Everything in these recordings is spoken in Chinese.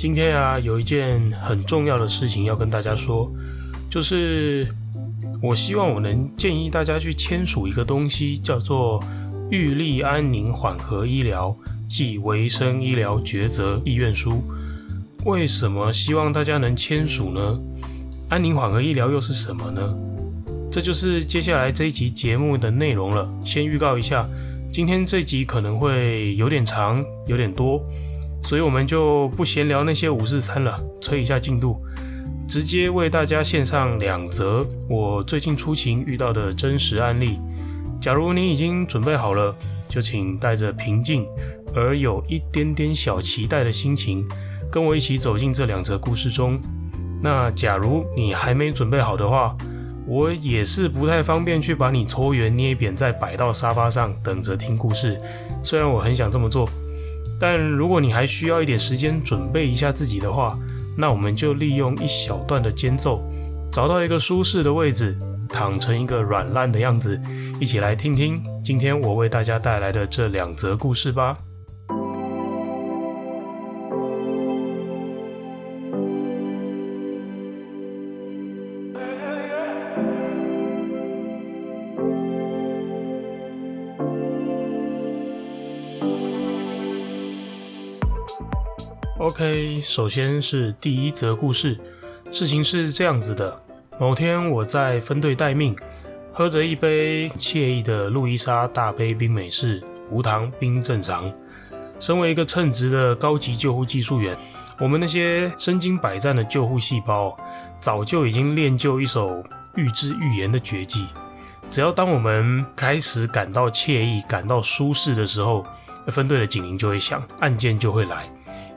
今天啊，有一件很重要的事情要跟大家说，就是我希望我能建议大家去签署一个东西，叫做《预立安宁缓和医疗暨维生医疗抉择意愿书》。为什么希望大家能签署呢？安宁缓和医疗又是什么呢？这就是接下来这一集节目的内容了。先预告一下，今天这集可能会有点长，有点多。所以我们就不闲聊那些五四三了，催一下进度，直接为大家献上两则我最近出勤遇到的真实案例。假如你已经准备好了，就请带着平静而有一点点小期待的心情，跟我一起走进这两则故事中。那假如你还没准备好的话，我也是不太方便去把你搓圆捏扁，再摆到沙发上等着听故事。虽然我很想这么做。但如果你还需要一点时间准备一下自己的话，那我们就利用一小段的间奏，找到一个舒适的位置，躺成一个软烂的样子，一起来听听今天我为大家带来的这两则故事吧。OK，首先是第一则故事。事情是这样子的：某天我在分队待命，喝着一杯惬意的路易莎大杯冰美式，无糖冰正常。身为一个称职的高级救护技术员，我们那些身经百战的救护细胞，早就已经练就一手预知预言的绝技。只要当我们开始感到惬意、感到舒适的时候，分队的警铃就会响，案件就会来。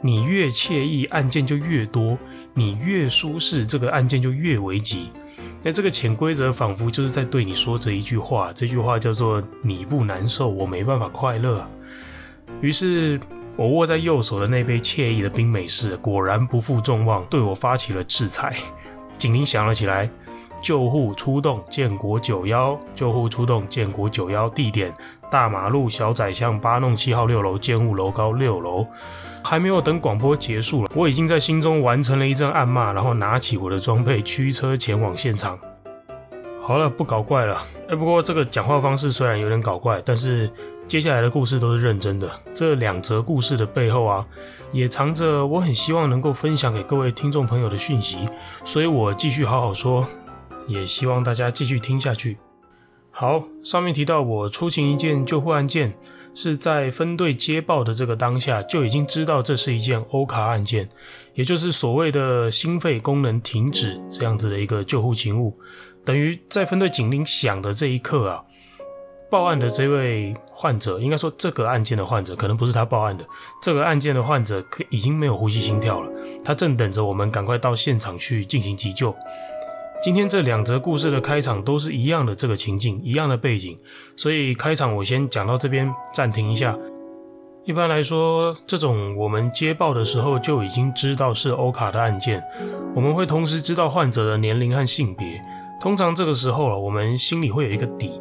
你越惬意，案件就越多；你越舒适，这个案件就越危急。那这个潜规则仿佛就是在对你说这一句话，这句话叫做“你不难受，我没办法快乐”。于是，我握在右手的那杯惬意的冰美式，果然不负众望，对我发起了制裁。警铃响了起来，救护出动，建国九幺，救护出动，建国九幺，地点大马路小窄巷八弄七号六楼，建物楼高六楼。还没有等广播结束了，我已经在心中完成了一阵暗骂，然后拿起我的装备驱车前往现场。好了，不搞怪了。哎，不过这个讲话方式虽然有点搞怪，但是接下来的故事都是认真的。这两则故事的背后啊，也藏着我很希望能够分享给各位听众朋友的讯息，所以我继续好好说，也希望大家继续听下去。好，上面提到我出勤一件救护案件。是在分队接报的这个当下，就已经知道这是一件欧卡案件，也就是所谓的心肺功能停止这样子的一个救护勤务。等于在分队警铃响的这一刻啊，报案的这位患者，应该说这个案件的患者，可能不是他报案的，这个案件的患者可已经没有呼吸心跳了，他正等着我们赶快到现场去进行急救。今天这两则故事的开场都是一样的这个情境，一样的背景，所以开场我先讲到这边，暂停一下。一般来说，这种我们接报的时候就已经知道是欧卡的案件，我们会同时知道患者的年龄和性别。通常这个时候啊，我们心里会有一个底，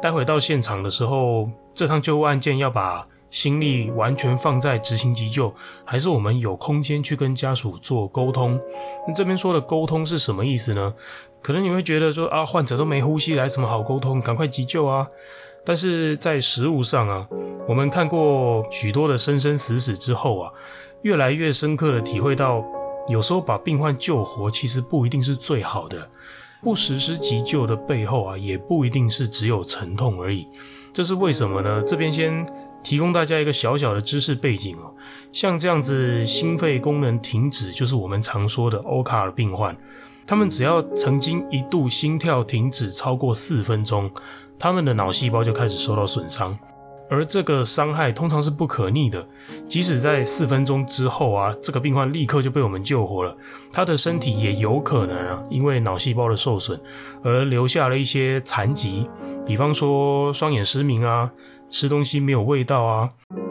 待会到现场的时候，这趟救护案件要把心力完全放在执行急救，还是我们有空间去跟家属做沟通？那这边说的沟通是什么意思呢？可能你会觉得说啊，患者都没呼吸，来什么好沟通？赶快急救啊！但是在实务上啊，我们看过许多的生生死死之后啊，越来越深刻的体会到，有时候把病患救活其实不一定是最好的。不实施急救的背后啊，也不一定是只有沉痛而已。这是为什么呢？这边先。提供大家一个小小的知识背景哦，像这样子心肺功能停止，就是我们常说的欧卡的病患，他们只要曾经一度心跳停止超过四分钟，他们的脑细胞就开始受到损伤，而这个伤害通常是不可逆的，即使在四分钟之后啊，这个病患立刻就被我们救活了，他的身体也有可能啊，因为脑细胞的受损而留下了一些残疾，比方说双眼失明啊，吃东西没有味道啊，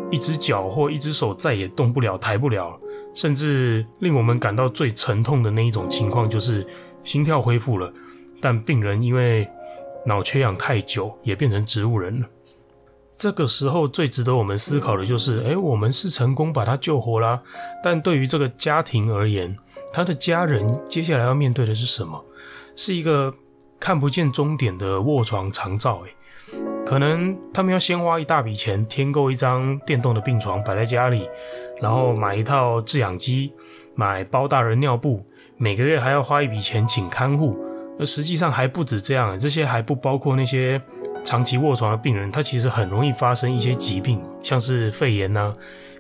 一只脚或一只手再也动不了、抬不了，甚至令我们感到最沉痛的那一种情况就是心跳恢复了，但病人因为脑缺氧太久，也变成植物人了。这个时候最值得我们思考的就是，诶，我们是成功把他救活啦，但对于这个家庭而言，他的家人接下来要面对的是什么？是一个看不见终点的卧床长照，诶，可能他们要先花一大笔钱添购一张电动的病床摆在家里，然后买一套制氧机，买包大人尿布，每个月还要花一笔钱请看护，而实际上还不止这样，这些还不包括那些。长期卧床的病人，他其实很容易发生一些疾病，像是肺炎啊、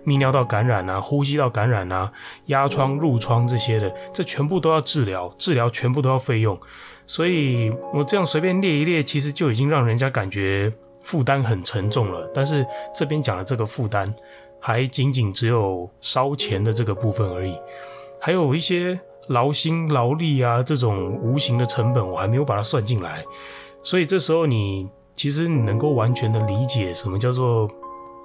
泌尿道感染啊、呼吸道感染啊、压疮、褥疮这些的，这全部都要治疗，治疗全部都要费用。所以我这样随便列一列，其实就已经让人家感觉负担很沉重了。但是这边讲的这个负担，还仅仅只有烧钱的这个部分而已，还有一些劳心劳力啊这种无形的成本，我还没有把它算进来。所以这时候你。其实你能够完全的理解什么叫做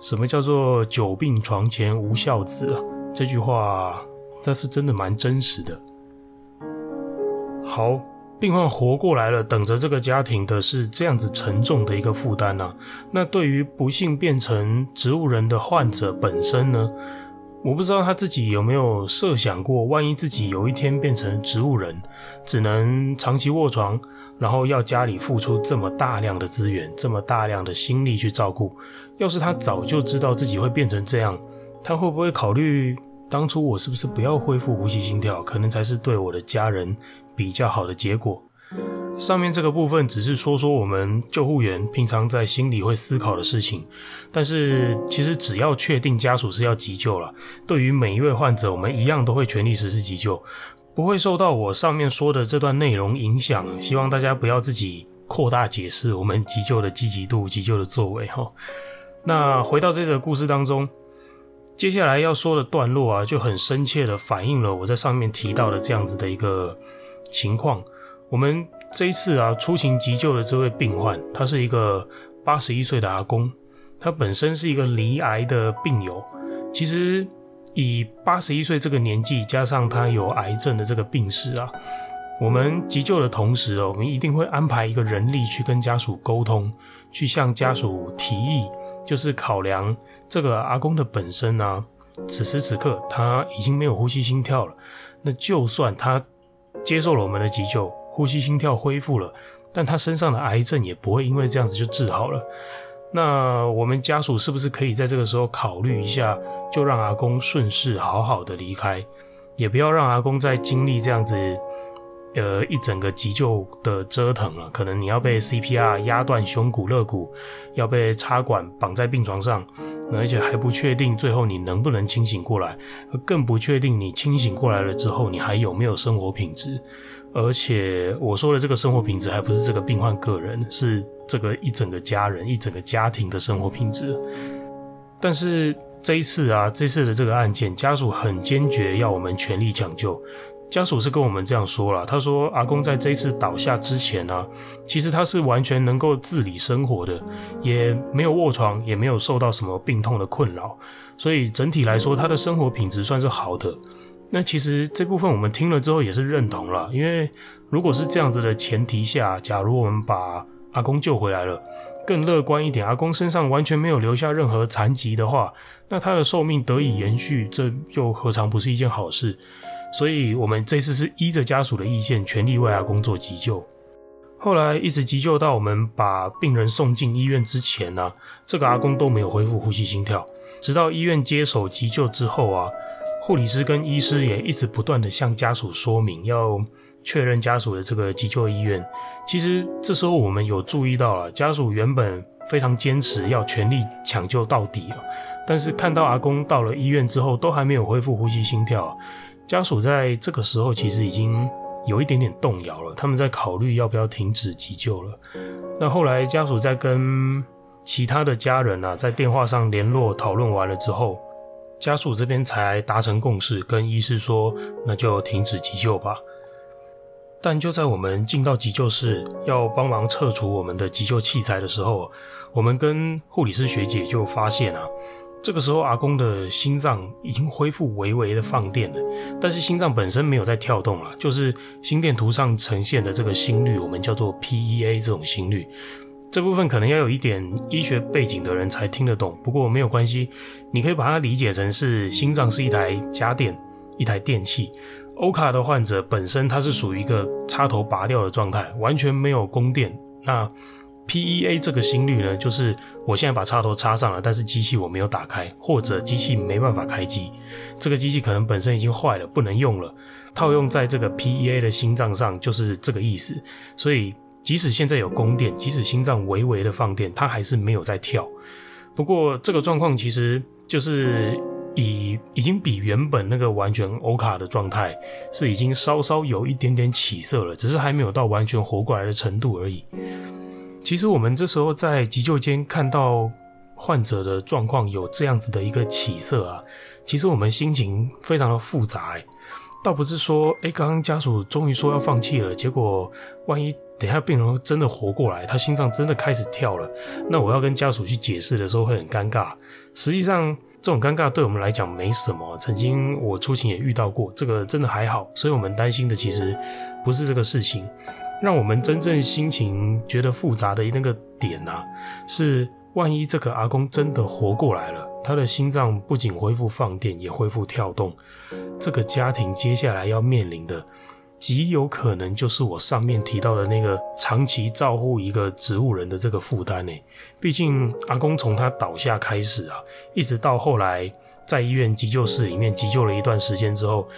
什么叫做“久病床前无孝子”啊？这句话，那是真的蛮真实的。好，病患活过来了，等着这个家庭的是这样子沉重的一个负担啊。那对于不幸变成植物人的患者本身呢？我不知道他自己有没有设想过，万一自己有一天变成植物人，只能长期卧床，然后要家里付出这么大量的资源、这么大量的心力去照顾。要是他早就知道自己会变成这样，他会不会考虑当初我是不是不要恢复呼吸心跳，可能才是对我的家人比较好的结果？上面这个部分只是说说我们救护员平常在心里会思考的事情，但是其实只要确定家属是要急救了，对于每一位患者，我们一样都会全力实施急救，不会受到我上面说的这段内容影响。希望大家不要自己扩大解释我们急救的积极度、急救的作为哈。那回到这个故事当中，接下来要说的段落啊，就很深切的反映了我在上面提到的这样子的一个情况，我们。这一次啊，出勤急救的这位病患，他是一个八十一岁的阿公，他本身是一个罹癌的病友。其实以八十一岁这个年纪，加上他有癌症的这个病史啊，我们急救的同时哦，我们一定会安排一个人力去跟家属沟通，去向家属提议，就是考量这个阿公的本身啊，此时此刻他已经没有呼吸心跳了。那就算他接受了我们的急救。呼吸心跳恢复了，但他身上的癌症也不会因为这样子就治好了。那我们家属是不是可以在这个时候考虑一下，就让阿公顺势好好的离开，也不要让阿公再经历这样子，呃，一整个急救的折腾了。可能你要被 CPR 压断胸骨肋骨，要被插管绑在病床上，而且还不确定最后你能不能清醒过来，更不确定你清醒过来了之后，你还有没有生活品质。而且我说的这个生活品质，还不是这个病患个人，是这个一整个家人、一整个家庭的生活品质。但是这一次啊，这次的这个案件，家属很坚决要我们全力抢救。家属是跟我们这样说了，他说阿公在这一次倒下之前啊，其实他是完全能够自理生活的，也没有卧床，也没有受到什么病痛的困扰，所以整体来说，他的生活品质算是好的。那其实这部分我们听了之后也是认同了，因为如果是这样子的前提下，假如我们把阿公救回来了，更乐观一点，阿公身上完全没有留下任何残疾的话，那他的寿命得以延续，这又何尝不是一件好事？所以我们这次是依着家属的意见，全力为阿公做急救。后来一直急救到我们把病人送进医院之前呢、啊，这个阿公都没有恢复呼吸心跳，直到医院接手急救之后啊。护理师跟医师也一直不断地向家属说明，要确认家属的这个急救意愿。其实这时候我们有注意到了，家属原本非常坚持要全力抢救到底，但是看到阿公到了医院之后都还没有恢复呼吸心跳，家属在这个时候其实已经有一点点动摇了，他们在考虑要不要停止急救了。那后来家属在跟其他的家人啊，在电话上联络讨论完了之后，家属这边才达成共识，跟医师说，那就停止急救吧。但就在我们进到急救室要帮忙撤除我们的急救器材的时候，我们跟护理师学姐就发现啊，这个时候阿公的心脏已经恢复微微的放电了，但是心脏本身没有在跳动了，就是心电图上呈现的这个心率，我们叫做 PEA 这种心率。这部分可能要有一点医学背景的人才听得懂，不过没有关系，你可以把它理解成是心脏是一台家电，一台电器。欧卡的患者本身它是属于一个插头拔掉的状态，完全没有供电。那 PEA 这个心率呢，就是我现在把插头插上了，但是机器我没有打开，或者机器没办法开机，这个机器可能本身已经坏了，不能用了。套用在这个 PEA 的心脏上就是这个意思。所以即使现在有供电，即使心脏微微的放电，它还是没有在跳。不过这个状况其实就是。已已经比原本那个完全欧卡的状态是已经稍稍有一点点起色了，只是还没有到完全活过来的程度而已。其实我们这时候在急救间看到患者的状况有这样子的一个起色啊，其实我们心情非常的复杂欸。倒不是说，哎，刚刚家属终于说要放弃了，结果万一等下病人真的活过来，他心脏真的开始跳了，那我要跟家属去解释的时候会很尴尬。实际上，这种尴尬对我们来讲没什么。曾经我出勤也遇到过，这个真的还好。所以我们担心的其实不是这个事情，让我们真正心情觉得复杂的那个点啊，是万一这个阿公真的活过来了，他的心脏不仅恢复放电，也恢复跳动，这个家庭接下来要面临的。极有可能就是我上面提到的那个长期照护一个植物人的这个负担呢。毕竟阿公从他倒下开始啊，一直到后来在医院急救室里面急救了一段时间之后，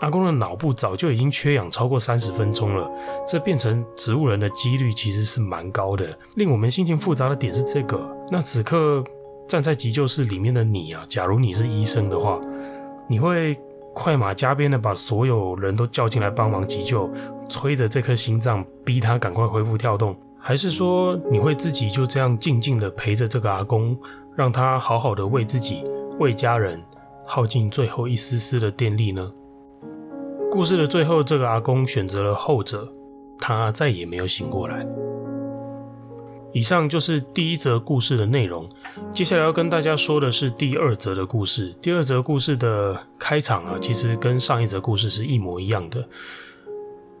阿公的脑部早就已经缺氧超过三十分钟了。这变成植物人的几率其实是蛮高的。令我们心情复杂的点是这个。那此刻站在急救室里面的你啊，假如你是医生的话，你会？快马加鞭的把所有人都叫进来帮忙急救，催着这颗心脏，逼他赶快恢复跳动，还是说你会自己就这样静静的陪着这个阿公，让他好好的为自己、为家人耗尽最后一丝丝的电力呢？故事的最后，这个阿公选择了后者，他再也没有醒过来。以上就是第一则故事的内容。接下来要跟大家说的是第二则的故事。第二则故事的开场啊，其实跟上一则故事是一模一样的。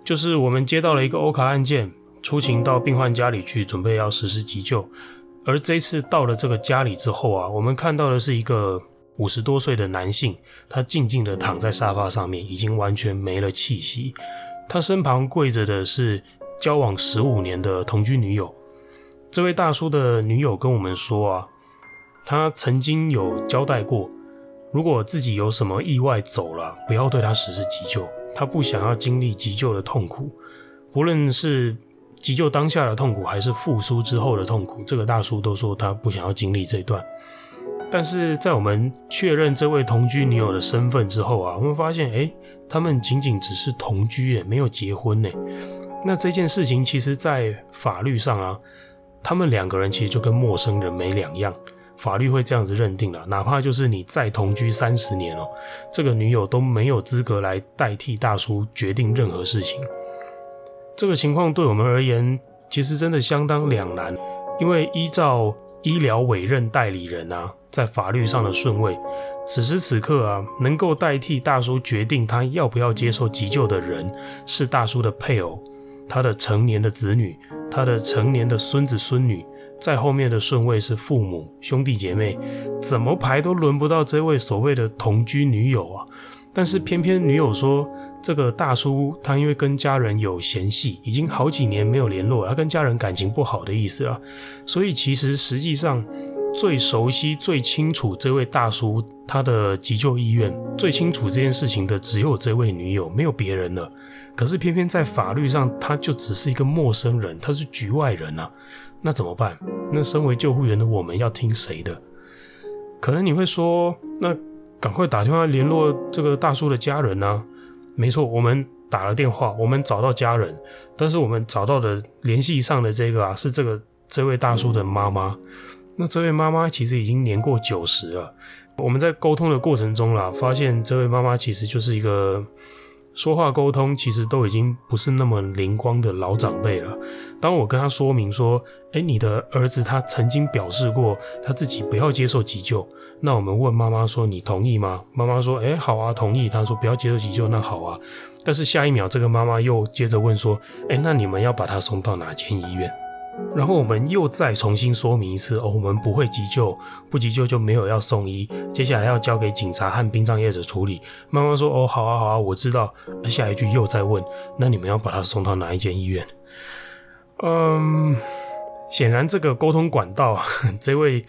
就是我们接到了一个欧卡案件，出勤到病患家里去，准备要实施急救。而这次到了这个家里之后啊，我们看到的是一个五十多岁的男性，他静静地躺在沙发上面，已经完全没了气息。他身旁跪着的是交往十五年的同居女友。这位大叔的女友跟我们说啊，他曾经有交代过，如果自己有什么意外走了，不要对他实施急救，他不想要经历急救的痛苦，不论是急救当下的痛苦，还是复苏之后的痛苦，这个大叔都说他不想要经历这段。但是在我们确认这位同居女友的身份之后啊，我们发现，诶，他们仅仅只是同居，也没有结婚呢。那这件事情其实，在法律上啊。他们两个人其实就跟陌生人没两样，法律会这样子认定了。哪怕就是你再同居三十年哦，这个女友都没有资格来代替大叔决定任何事情。这个情况对我们而言，其实真的相当两难，因为依照医疗委任代理人啊，在法律上的顺位，此时此刻啊，能够代替大叔决定他要不要接受急救的人，是大叔的配偶，他的成年的子女。他的成年的孙子孙女，在后面的顺位是父母、兄弟姐妹，怎么排都轮不到这位所谓的同居女友啊！但是偏偏女友说，这个大叔他因为跟家人有嫌隙，已经好几年没有联络，他跟家人感情不好的意思啊。所以其实实际上最熟悉、最清楚这位大叔他的急救意愿，最清楚这件事情的只有这位女友，没有别人了。可是偏偏在法律上，他就只是一个陌生人，他是局外人啊，那怎么办？那身为救护员的我们要听谁的？可能你会说，那赶快打电话联络这个大叔的家人啊。没错，我们打了电话，我们找到家人，但是我们找到的联系上的这个啊，是这个这位大叔的妈妈。那这位妈妈其实已经年过九十了。我们在沟通的过程中啦，发现这位妈妈其实就是一个说话沟通其实都已经不是那么灵光的老长辈了。当我跟他说明说，诶，你的儿子他曾经表示过他自己不要接受急救，那我们问妈妈说，你同意吗？妈妈说，诶，好啊，同意。她说不要接受急救，那好啊。但是下一秒，这个妈妈又接着问说，诶，那你们要把他送到哪间医院？然后我们又再重新说明一次哦，我们不会急救，不急救就没有要送医，接下来要交给警察和殡葬业者处理。妈妈说哦，好啊好啊，我知道。下一句又再问，那你们要把他送到哪一间医院？嗯，显然这个沟通管道，这位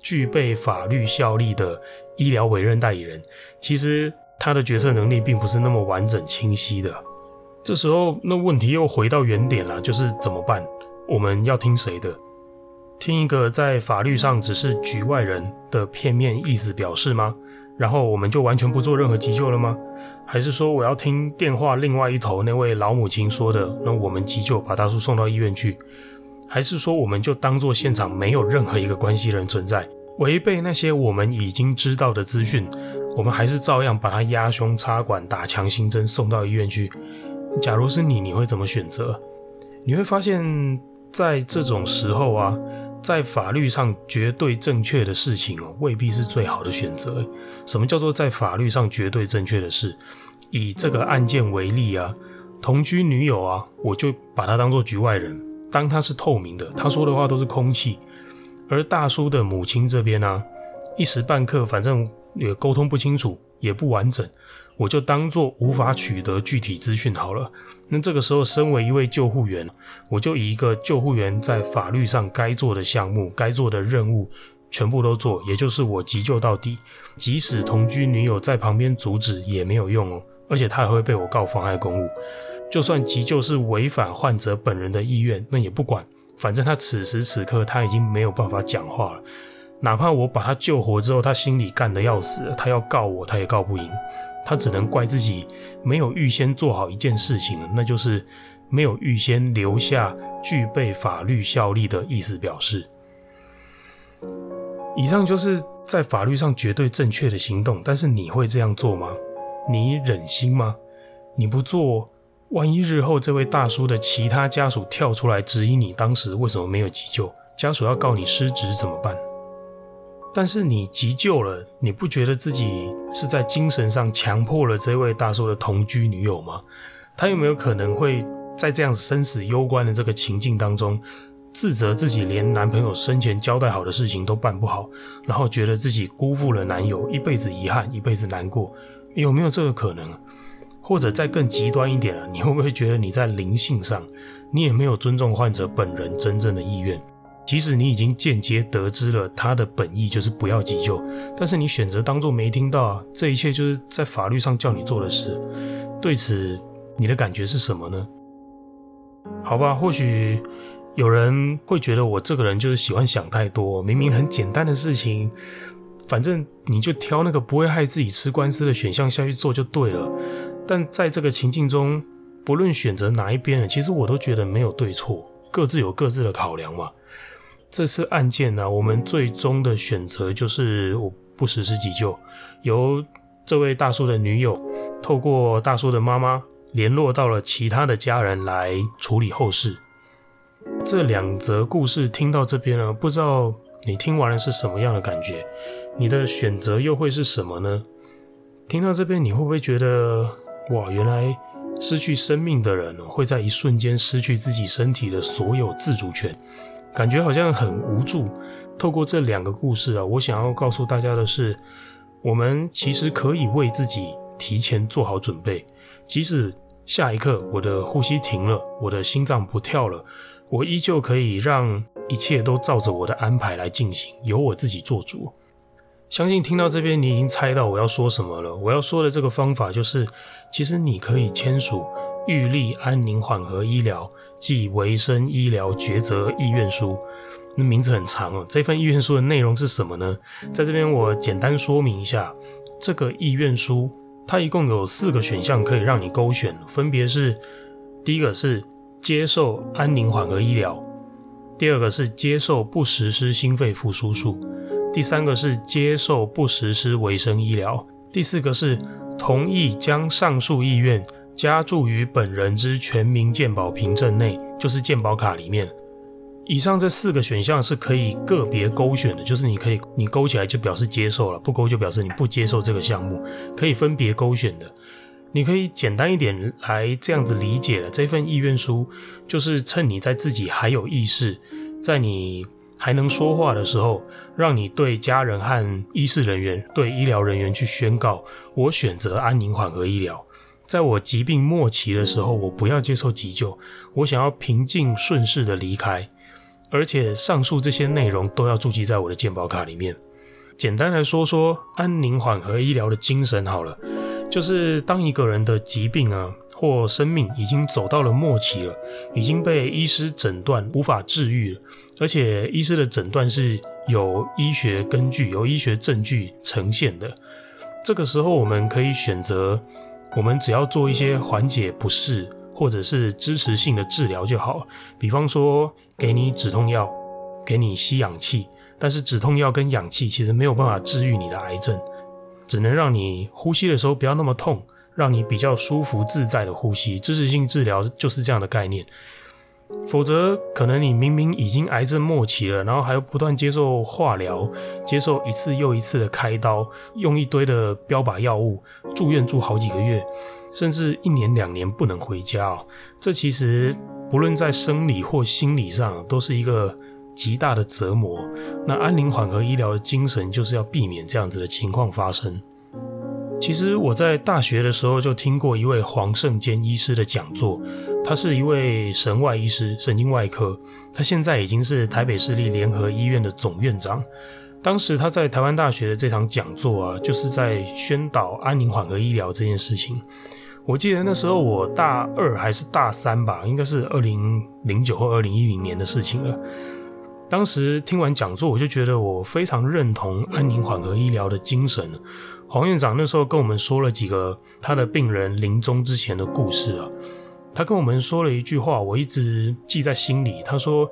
具备法律效力的医疗委任代理人，其实他的决策能力并不是那么完整清晰的。这时候，那问题又回到原点了，就是怎么办？我们要听谁的？听一个在法律上只是局外人的片面意思表示吗？然后我们就完全不做任何急救了吗？还是说我要听电话另外一头那位老母亲说的？那我们急救把大叔送到医院去？还是说我们就当做现场没有任何一个关系人存在？违背那些我们已经知道的资讯，我们还是照样把他压胸插管打强心针送到医院去？假如是你，你会怎么选择？你会发现。在这种时候啊，在法律上绝对正确的事情哦，未必是最好的选择。什么叫做在法律上绝对正确的事？以这个案件为例啊，同居女友啊，我就把她当做局外人，当她是透明的，她说的话都是空气。而大叔的母亲这边呢，一时半刻反正也沟通不清楚，也不完整。我就当做无法取得具体资讯好了。那这个时候，身为一位救护员，我就以一个救护员在法律上该做的项目、该做的任务全部都做，也就是我急救到底。即使同居女友在旁边阻止也没有用哦，而且她还会被我告妨碍公务。就算急救是违反患者本人的意愿，那也不管，反正他此时此刻他已经没有办法讲话了。哪怕我把他救活之后，他心里干得要死，他要告我，他也告不赢。他只能怪自己没有预先做好一件事情，那就是没有预先留下具备法律效力的意思表示。以上就是在法律上绝对正确的行动，但是你会这样做吗？你忍心吗？你不做，万一日后这位大叔的其他家属跳出来质疑你当时为什么没有急救，家属要告你失职怎么办？但是你急救了，你不觉得自己是在精神上强迫了这位大叔的同居女友吗？他有没有可能会在这样生死攸关的这个情境当中，自责自己连男朋友生前交代好的事情都办不好，然后觉得自己辜负了男友，一辈子遗憾，一辈子难过？有没有这个可能？或者再更极端一点啊，你会不会觉得你在灵性上，你也没有尊重患者本人真正的意愿？即使你已经间接得知了他的本意就是不要急救，但是你选择当作没听到，这一切就是在法律上叫你做的事。对此，你的感觉是什么呢？好吧，或许有人会觉得我这个人就是喜欢想太多，明明很简单的事情，反正你就挑那个不会害自己吃官司的选项下去做就对了。但在这个情境中，不论选择哪一边，其实我都觉得没有对错，各自有各自的考量嘛。这次案件呢，我们最终的选择就是我不实施急救，由这位大叔的女友透过大叔的妈妈联络到了其他的家人来处理后事。这两则故事听到这边呢，不知道你听完了是什么样的感觉？你的选择又会是什么呢？听到这边，你会不会觉得哇，原来失去生命的人会在一瞬间失去自己身体的所有自主权？感觉好像很无助。透过这两个故事啊，我想要告诉大家的是，我们其实可以为自己提前做好准备。即使下一刻我的呼吸停了，我的心脏不跳了，我依旧可以让一切都照着我的安排来进行，由我自己做主。相信听到这边，你已经猜到我要说什么了。我要说的这个方法就是，其实你可以签署预立安宁缓和医疗。即维生医疗抉择意愿书，那名字很长哦。这份意愿书的内容是什么呢？在这边我简单说明一下，这个意愿书它一共有四个选项可以让你勾选，分别是：第一个是接受安宁缓和医疗，第二个是接受不实施心肺复苏术，第三个是接受不实施维生医疗，第四个是同意将上述意愿加注于本人之全民健保凭证内，就是健保卡里面。以上这四个选项是可以个别勾选的，就是你可以你勾起来就表示接受了，不勾就表示你不接受这个项目，可以分别勾选的。你可以简单一点来这样子理解了，这份意愿书就是趁你在自己还有意识，在你还能说话的时候，让你对家人和医事人员、对医疗人员去宣告：我选择安宁缓和医疗。在我疾病末期的时候，我不要接受急救，我想要平静顺势的离开。而且上述这些内容都要注记在我的健保卡里面。简单来说说安宁缓和医疗的精神好了，就是当一个人的疾病啊或生命已经走到了末期了，已经被医师诊断无法治愈了，而且医师的诊断是有医学根据、有医学证据呈现的。这个时候我们可以选择，我们只要做一些缓解不适或者是支持性的治疗就好，比方说。给你止痛药，给你吸氧气，但是止痛药跟氧气其实没有办法治愈你的癌症，只能让你呼吸的时候不要那么痛，让你比较舒服自在的呼吸。支持性治疗就是这样的概念，否则可能你明明已经癌症末期了，然后还要不断接受化疗，接受一次又一次的开刀，用一堆的标靶药物，住院住好几个月，甚至一年两年不能回家哦，这其实。不论在生理或心理上，都是一个极大的折磨。那安宁缓和医疗的精神，就是要避免这样子的情况发生。其实我在大学的时候就听过一位黄圣坚医师的讲座，他是一位神外医师，神经外科，他现在已经是台北市立联合医院的总院长。当时他在台湾大学的这场讲座啊，就是在宣导安宁缓和医疗这件事情。我记得那时候我大二还是大三吧，应该是二零零九或二零一零年的事情了。当时听完讲座，我就觉得我非常认同安宁缓和医疗的精神。黄院长那时候跟我们说了几个他的病人临终之前的故事啊，他跟我们说了一句话，我一直记在心里。他说：“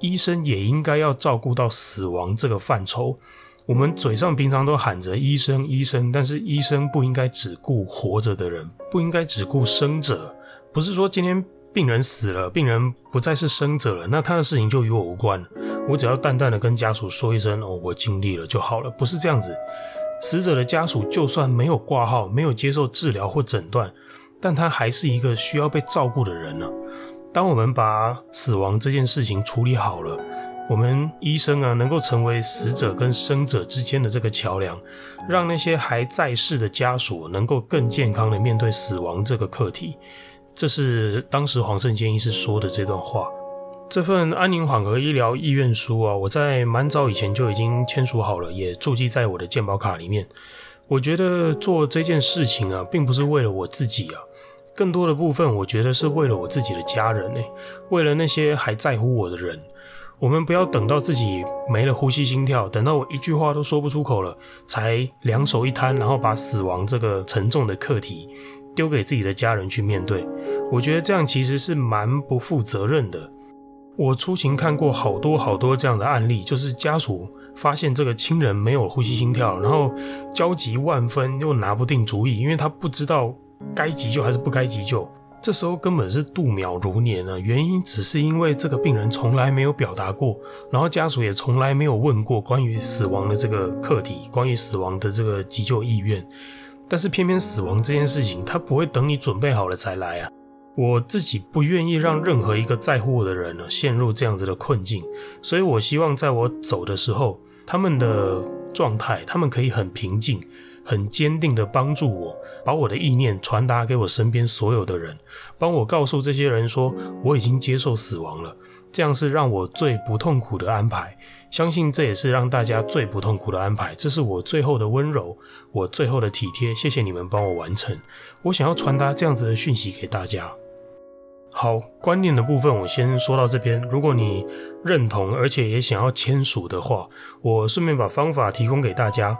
医生也应该要照顾到死亡这个范畴。”我们嘴上平常都喊着医生医生，但是医生不应该只顾活着的人，不应该只顾生者。不是说今天病人死了，病人不再是生者了，那他的事情就与我无关。我只要淡淡的跟家属说一声哦，我尽力了就好了。不是这样子，死者的家属就算没有挂号，没有接受治疗或诊断，但他还是一个需要被照顾的人呢。当我们把死亡这件事情处理好了。我们医生啊，能够成为死者跟生者之间的这个桥梁，让那些还在世的家属能够更健康的面对死亡这个课题。这是当时黄胜坚医师说的这段话。这份安宁缓和医疗意愿书啊，我在蛮早以前就已经签署好了，也注记在我的健保卡里面。我觉得做这件事情啊，并不是为了我自己啊，更多的部分，我觉得是为了我自己的家人呢，为了那些还在乎我的人。我们不要等到自己没了呼吸心跳，等到我一句话都说不出口了，才两手一摊，然后把死亡这个沉重的课题丢给自己的家人去面对。我觉得这样其实是蛮不负责任的。我出勤看过好多好多这样的案例，就是家属发现这个亲人没有呼吸心跳，然后焦急万分又拿不定主意，因为他不知道该急救还是不该急救。这时候根本是度秒如年啊！原因只是因为这个病人从来没有表达过，然后家属也从来没有问过关于死亡的这个课题，关于死亡的这个急救意愿。但是偏偏死亡这件事情，他不会等你准备好了才来啊！我自己不愿意让任何一个在乎我的人呢陷入这样子的困境，所以我希望在我走的时候，他们的状态，他们可以很平静。很坚定的帮助我，把我的意念传达给我身边所有的人，帮我告诉这些人说我已经接受死亡了，这样是让我最不痛苦的安排。相信这也是让大家最不痛苦的安排。这是我最后的温柔，我最后的体贴。谢谢你们帮我完成。我想要传达这样子的讯息给大家。好，观念的部分我先说到这边。如果你认同，而且也想要签署的话，我顺便把方法提供给大家。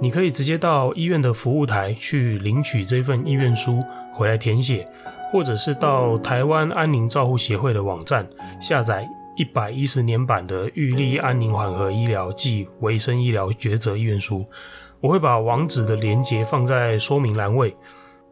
你可以直接到医院的服务台去领取这份意愿书回来填写，或者是到台湾安宁照护协会的网站下载一百一十年版的《预立安宁缓和医疗暨维生医疗抉择意愿书》，我会把网址的连接放在说明栏位。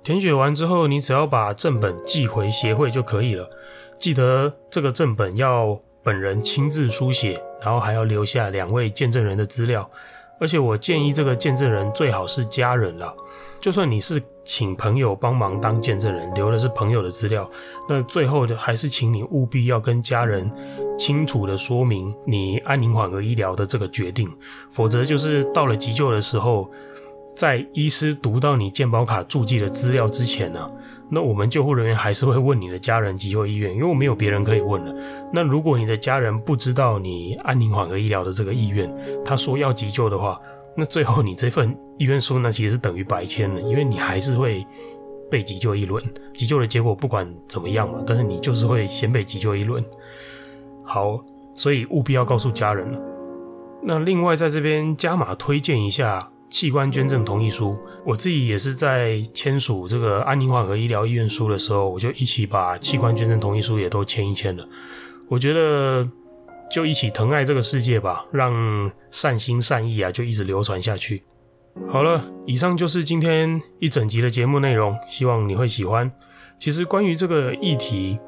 填写完之后，你只要把正本寄回协会就可以了。记得这个正本要本人亲自书写，然后还要留下两位见证人的资料。而且我建议这个见证人最好是家人啦，就算你是请朋友帮忙当见证人，留的是朋友的资料，那最后的还是请你务必要跟家人清楚的说明你安宁缓和医疗的这个决定，否则就是到了急救的时候，在医师读到你健保卡注记的资料之前呢、那我们救护人员还是会问你的家人急救意愿，因为我没有别人可以问了。那如果你的家人不知道你安宁缓和医疗的这个意愿，他说要急救的话，那最后你这份意愿书呢，其实是等于白签了，因为你还是会被急救一轮。急救的结果不管怎么样嘛，但是你就是会先被急救一轮。好，所以务必要告诉家人。那另外在这边加码推荐一下。器官捐赠同意书，我自己也是在签署这个安宁缓和医疗意愿书的时候，我就一起把器官捐赠同意书也都签一签了。我觉得就一起疼爱这个世界吧，让善心善意啊就一直流传下去。好了，以上就是今天一整集的节目内容，希望你会喜欢。其实关于这个议题，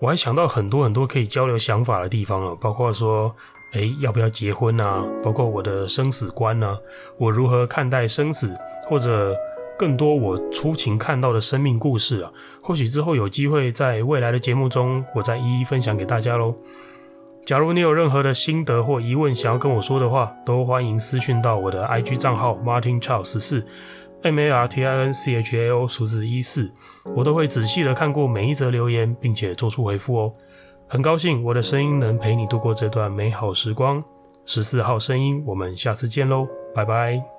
我还想到很多很多可以交流想法的地方了，包括说。诶，要不要结婚啊？包括我的生死观啊，我如何看待生死，或者更多我初情看到的生命故事啊？或许之后有机会在未来的节目中，我再一一分享给大家喽。假如你有任何的心得或疑问想要跟我说的话，都欢迎私讯到我的 IG 账号 Martin Chao 十四 M A R T I N C H A O 数字一四，我都会仔细的看过每一则留言，并且做出回复哦。很高兴我的声音能陪你度过这段美好时光。十四号声音，我们下次见喽，拜拜。